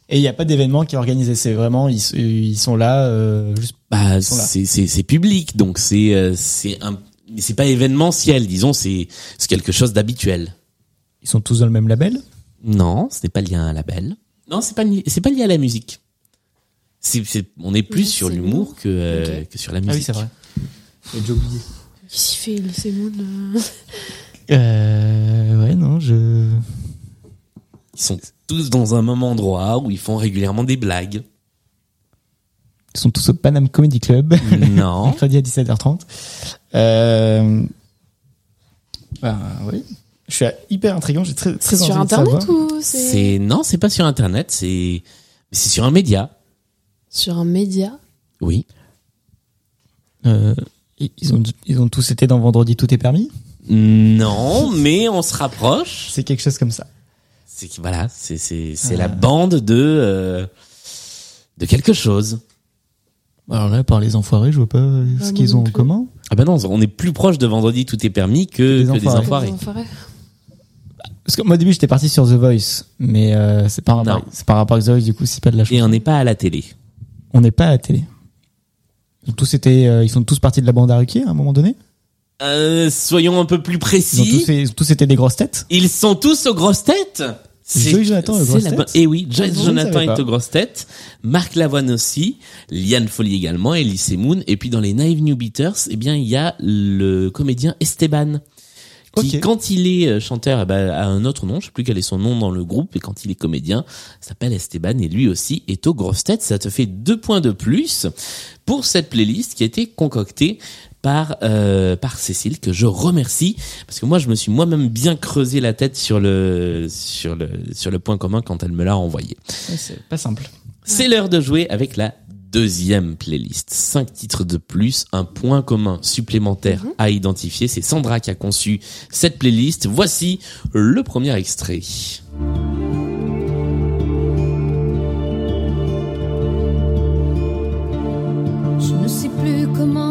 Et il n'y a pas d'événement qui est organisé. C'est vraiment, ils, ils sont là euh, juste. Bah, c'est public, donc c'est euh, c'est un c'est pas événementiel, disons, c'est c'est quelque chose d'habituel. Ils sont tous dans le même label? Non, ce n'est pas lié à un label. Non, c'est pas c'est pas lié à la musique. C'est c'est on est plus Oui, sur l'humour bon. que euh, que sur la musique. Ah oui, c'est vrai. J'ai déjà oublié. Qu'est-ce qu'il fait, Elise Moon euh Euh, ouais, non, je. Ils sont tous dans un même endroit où ils font régulièrement des blagues. Ils sont tous au Panam Comedy Club. Non. Mercredi à 17h30. Euh... Ben oui. Je suis hyper intriguant. J'ai très, très C'est sur envie de internet savoir. ou c'est C'est non, c'est pas sur internet, c'est c'est sur un média. sur un média Oui. Euh, ils ont, ils ont tous été dans Vendredi Tout est permis? Non, mais on se rapproche. C'est quelque chose comme ça. C'est que voilà, c'est c'est c'est la bande de euh, de quelque chose. Alors là, par les enfoirés, je vois pas euh, ce moi qu'ils non ont en plus. commun. Ah ben non, on est plus proche de vendredi tout est permis que, Des que des enfoirés. enfoirés. Parce que moi, au début, j'étais parti sur The Voice, mais euh, c'est pas, c'est par rapport à The Voice, du coup, c'est pas de la chanson. Et on n'est pas à la télé. On n'est pas à la télé. Ils, ont tous été, euh, ils sont tous partis de la bande à Ruquier à un moment donné. Euh, soyons un peu plus Ils ont, précis. tous, ils ont tous été des grosses têtes. Ils sont tous aux grosses têtes. Joey Jonathan est aux grosses têtes Eh oui, Joyce Ah Jonathan est aux grosses têtes. Marc Lavoine aussi. Liane Folly également. Elise Moon. Et puis dans les Naive New Beaters, eh bien, il y a le comédien Esteban. Qui, quand il est euh, chanteur, eh ben, a un autre nom. Je sais plus quel est son nom dans le groupe. Et quand il est comédien, s'appelle Esteban. Et lui aussi est aux grosses têtes. Ça te fait deux points de plus pour cette playlist qui a été concoctée par euh, par Cécile que je remercie parce que moi je me suis moi-même bien creusé la tête sur le sur le sur le point commun quand elle me l'a envoyé. Ouais, c'est pas simple. C'est l'heure de jouer avec la deuxième playlist. Cinq titres de plus, un point commun supplémentaire à identifier. C'est Sandra qui a conçu cette playlist. Voici le premier extrait. Je ne sais plus comment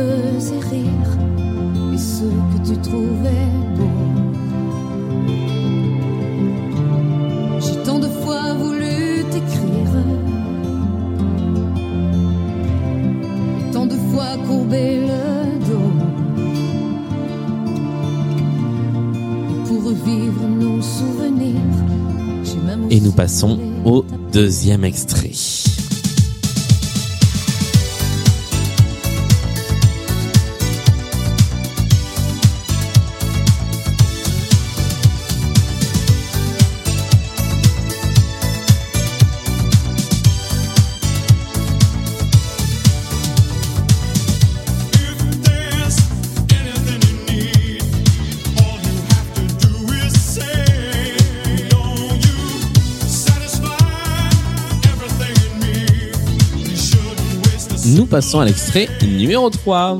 rire et ce que tu trouvais beau. J'ai tant de fois voulu t'écrire tant de fois courber le dos. Pour revivre nos souvenirs. Et nous passons au deuxième extrait. Passons à l'extrait numéro 3.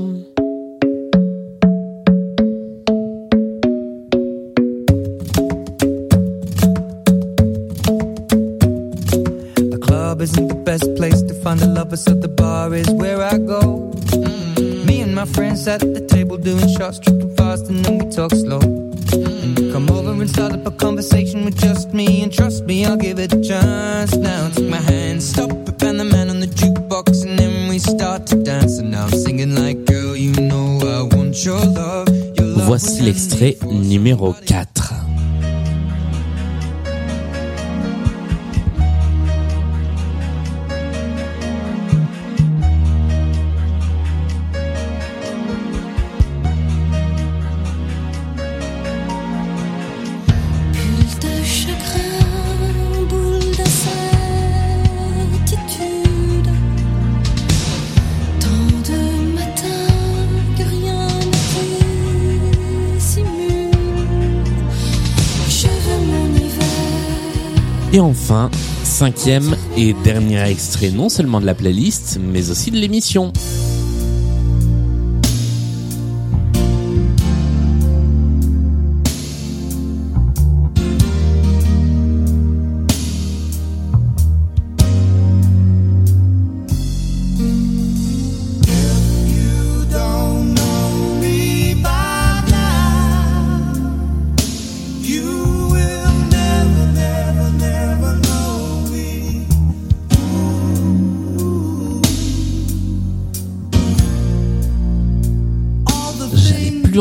Enfin, cinquième et dernier extrait non seulement de la playlist, mais aussi de l'émission.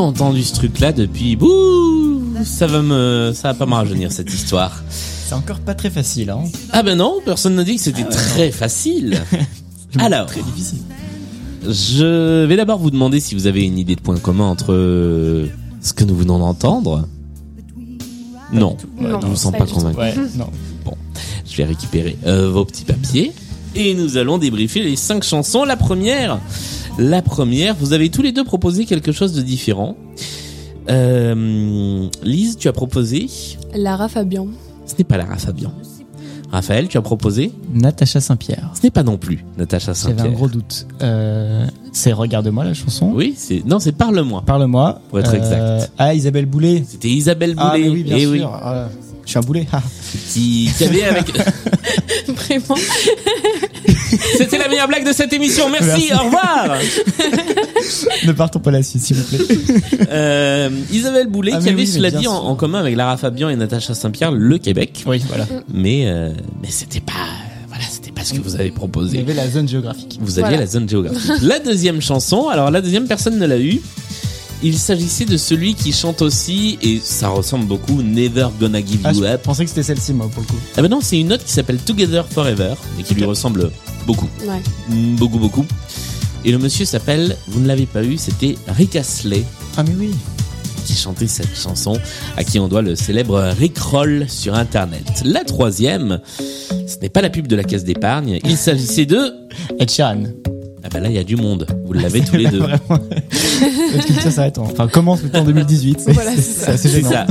Entendu ce truc-là depuis. Bouh Ça va me, ça va pas me rajeunir cette histoire. C'est encore pas très facile, hein. Ah ben non, personne n'a dit que c'était très facile. Alors, Très difficile. je vais d'abord vous demander si vous avez une idée de point commun entre euh, ce que nous venons d'entendre. Non, Non, nous ne sommes pas pas. Ouais, non. Je vais récupérer euh, vos petits papiers et nous allons débriefer les cinq chansons. La première, la première, vous avez tous les deux proposé quelque chose de différent. Euh, Lise, tu as proposé. Lara Fabian. Ce n'est pas Lara Fabian. Raphaël, tu as proposé. Natacha Saint-Pierre. Ce n'est pas non plus Natacha J'avais un Saint-Pierre. gros doute. Euh, c'est Regarde-moi la chanson. Oui, c'est non, c'est Parle-moi. Parle-moi. Pour être Euh, exact. Ah, Isabelle Boulet. C'était Isabelle Boulay. Ah, mais oui, bien Eh sûr. oui, Ah, je suis un boulet. Ah. qui, qui avait avec. Vraiment. C'était la meilleure blague de cette émission. Merci. Merci. Au revoir. ne partons pas là-dessus, s'il vous plaît. Euh, Isabelle Boulay Ah, qui avait oui, cela dit en, commun avec Lara Fabian et Natacha Saint-Pierre le Québec. Oui, voilà. Mais euh, mais c'était pas voilà c'était pas ce que vous avez Il y proposé. avait la zone géographique. Vous aviez Voilà. la zone géographique. la deuxième chanson, alors la deuxième personne ne l'a eu. Il s'agissait de celui qui chante aussi, et ça ressemble beaucoup, Never Gonna Give Ah, You je Up. pensais que c'était celle-ci, moi, pour le coup. Ah ben non, c'est une autre qui s'appelle Together Forever, et qui lui ressemble beaucoup. Ouais. Mm, Beaucoup, beaucoup. Et le monsieur s'appelle, vous ne l'avez pas eu, c'était Rick Astley Ah, mais oui. qui chantait cette chanson, à qui on doit le célèbre Rickroll sur Internet. La troisième, ce n'est pas la pub de la caisse d'épargne, il s'agissait de... Ed Sheeran. Ah ben là, il y a du monde, vous l'avez tous les deux. Vraiment. Est-ce que ça s'arrête en- Enfin, commence le temps 2018. C'est Voilà, ça.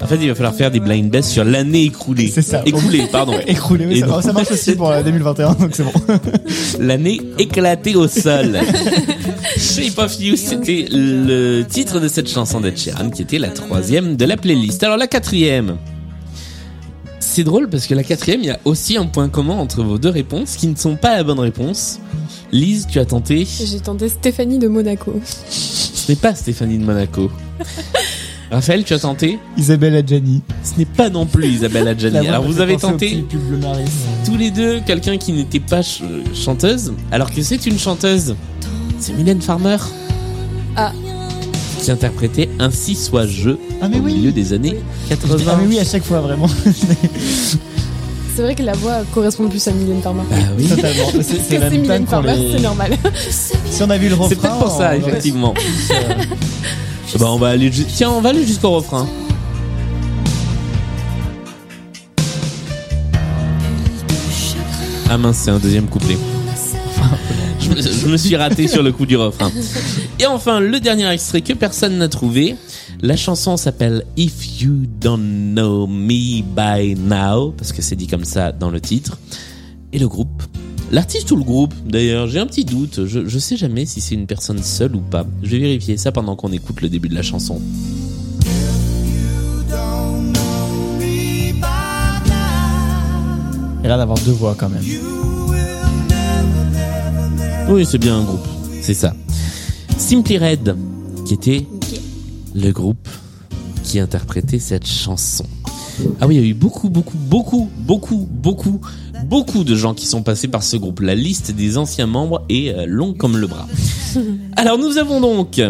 En fait, il va falloir faire des blind best sur l'année écoulée. C'est ça. Écoulée, pardon. Écroulé, oui, ça, donc- ça marche aussi pour euh, 2021, donc c'est bon. L'année éclatée au sol. Shape of You, c'était le titre de cette chanson d'Ed Sheeran, qui était la troisième de la playlist. Alors la quatrième. C'est drôle parce que la quatrième, il y a aussi un point commun entre vos deux réponses qui ne sont pas la bonne réponse. Lise, tu as tenté J'ai tenté Stéphanie de Monaco. Ce n'est pas Stéphanie de Monaco. Raphaël, tu as tenté Isabelle Adjani. Ce n'est pas non plus Isabelle Adjani. Alors vous avez tenté tous les deux quelqu'un qui n'était pas ch- chanteuse, alors que c'est une chanteuse? C'est Mylène Farmer. Ah. Qui interprétait Ainsi soit je Ah, mais au oui. milieu des années 80. Ah mais oui, à chaque fois, vraiment. C'est vrai que la voix correspond plus à Mylène Farmer. Bah oui. Totalement. C'est- Mylène Farmer, les- c'est normal. Si on a vu le refrain. C'est peut-être pour ça, effectivement. plus, euh, Bah on va aller ju- tiens, on va aller jusqu'au refrain. Ah mince, c'est un deuxième couplet. Je me, je me suis raté sur le coup du refrain. Et enfin, le dernier extrait que personne n'a trouvé. La chanson s'appelle If You Don't Know Me By Now, parce que c'est dit comme ça dans le titre. Et le groupe L'artiste ou le groupe D'ailleurs, j'ai un petit doute. Je, je sais jamais si c'est une personne seule ou pas. Je vais vérifier ça pendant qu'on écoute le début de la chanson. Il a l'air d'avoir deux voix quand même. Oui, c'est bien un groupe. C'est ça. Simply Red, qui était le groupe qui interprétait cette chanson. Ah oui, il y a eu beaucoup, beaucoup, beaucoup, beaucoup, beaucoup, beaucoup de gens qui sont passés par ce groupe. La liste des anciens membres est euh, longue comme le bras. Alors nous avons donc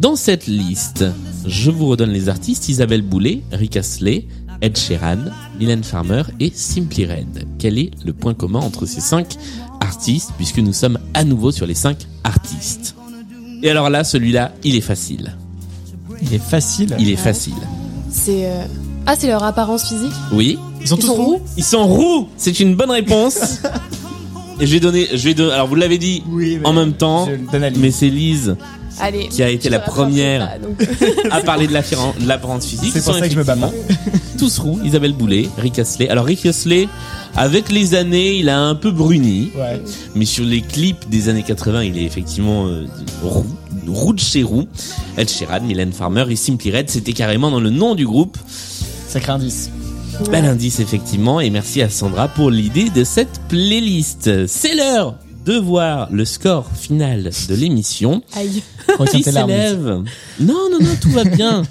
dans cette liste, je vous redonne les artistes Isabelle Boulet, Rick Astley, Ed Sheeran, Mylène Farmer et Simply Red. Quel est le point commun entre ces cinq artistes puisque nous sommes à nouveau sur les cinq artistes? Et alors là, celui-là, il est facile. Il est facile. Il est facile. C'est euh, ah, c'est leur apparence physique. Oui. Ils sont Ils tous sont roux Ils sont roux. C'est une bonne réponse. Et je vais donner, je vais donner, alors vous l'avez dit Oui, mais en même temps, je le donne à Lise. mais c'est Lise Allez. qui a été je la première pas, donc. à parler de l'apparence physique. C'est Ils pour sont ça que je me bats pas. effectivement Tous roux. Isabelle Boulet, Rick Astley. Alors Rick Astley, avec les années, il a un peu bruni. Ouais. Mais sur les clips des années 80, il est effectivement euh, roux, chez roux. Ed Sheeran, Mylène Farmer et Simply Red, c'était carrément dans le nom du groupe. Sacré indice. Bel indice effectivement, et merci à Sandra pour l'idée de cette playlist. C'est l'heure de voir le score final de l'émission. Aïe. Qui s'élève Non, non, non, tout va bien.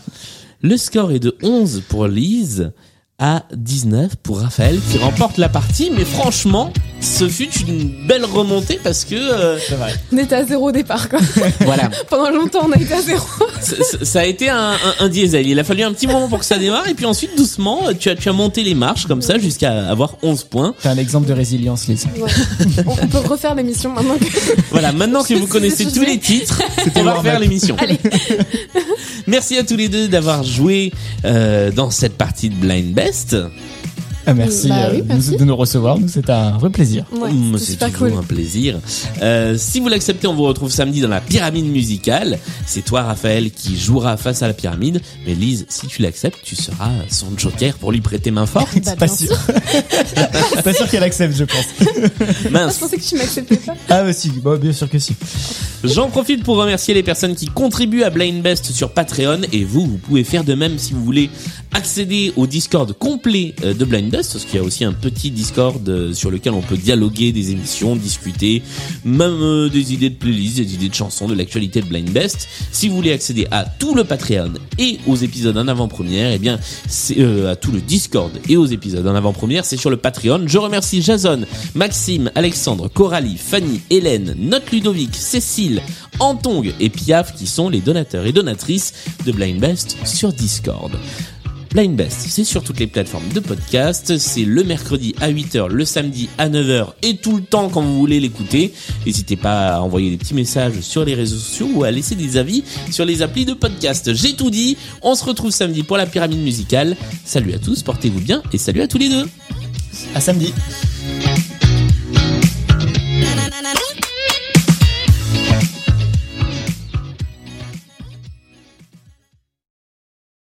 Le score est de 11 pour Lise à 19 pour Raphaël qui remporte la partie, mais franchement, ce fut une belle remontée parce que euh, C'est vrai. On était à zéro au départ, quoi. voilà, Pendant longtemps, on a été à zéro. ça, a été un, un, un diesel. Il a fallu un petit moment pour que ça démarre et puis ensuite doucement, tu as tu as monté les marches comme ça jusqu'à avoir 11 points. T'es un exemple de résilience, Lise. Ouais. On, on peut refaire l'émission maintenant que. Voilà, maintenant que vous connaissez tous les titres, on va refaire l'émission. Merci à tous les deux d'avoir joué euh, dans cette partie de Blind Best. Ah, merci, Bah oui, euh, de merci. nous- de nous recevoir. Nous, c'est un vrai plaisir. Ouais, Mmh, c'était c'est super toujours cool. un plaisir. Euh, si vous l'acceptez, on vous retrouve samedi dans la pyramide musicale. C'est toi, Raphaël, qui jouera face à la pyramide. Mais Lise, si tu l'acceptes, tu seras son joker pour lui prêter main forte. Bah, Pas sûr. sûr. Pas sûr qu'elle accepte, je pense. Ah, je pensais que tu m'acceptais pas. Ah, bah si, bah, bien sûr que si. J'en profite pour remercier les personnes qui contribuent à Blind Best sur Patreon et vous, vous pouvez faire de même si vous voulez accéder au Discord complet euh, de Blind Best, parce qu'il y a aussi un petit Discord euh, sur lequel on peut dialoguer des émissions, discuter, même euh, des idées de playlist, des idées de chansons, de l'actualité de Blind Best. Si vous voulez accéder à tout le Patreon et aux épisodes en avant-première, eh bien, c'est euh, à tout le Discord et aux épisodes en avant-première, c'est sur le Patreon. Je remercie Jason, Maxime, Alexandre, Coralie, Fanny, Hélène, Note Ludovic, Cécile, Antong et Piaf qui sont les donateurs et donatrices de Blind Best sur Discord. Blind Best, c'est sur toutes les plateformes de podcast. C'est le mercredi à 8h, le samedi à 9h et tout le temps quand vous voulez l'écouter. N'hésitez pas à envoyer des petits messages sur les réseaux sociaux ou à laisser des avis sur les applis de podcast. J'ai tout dit. On se retrouve samedi pour la pyramide musicale. Salut à tous, portez-vous bien et salut à tous les deux. À samedi.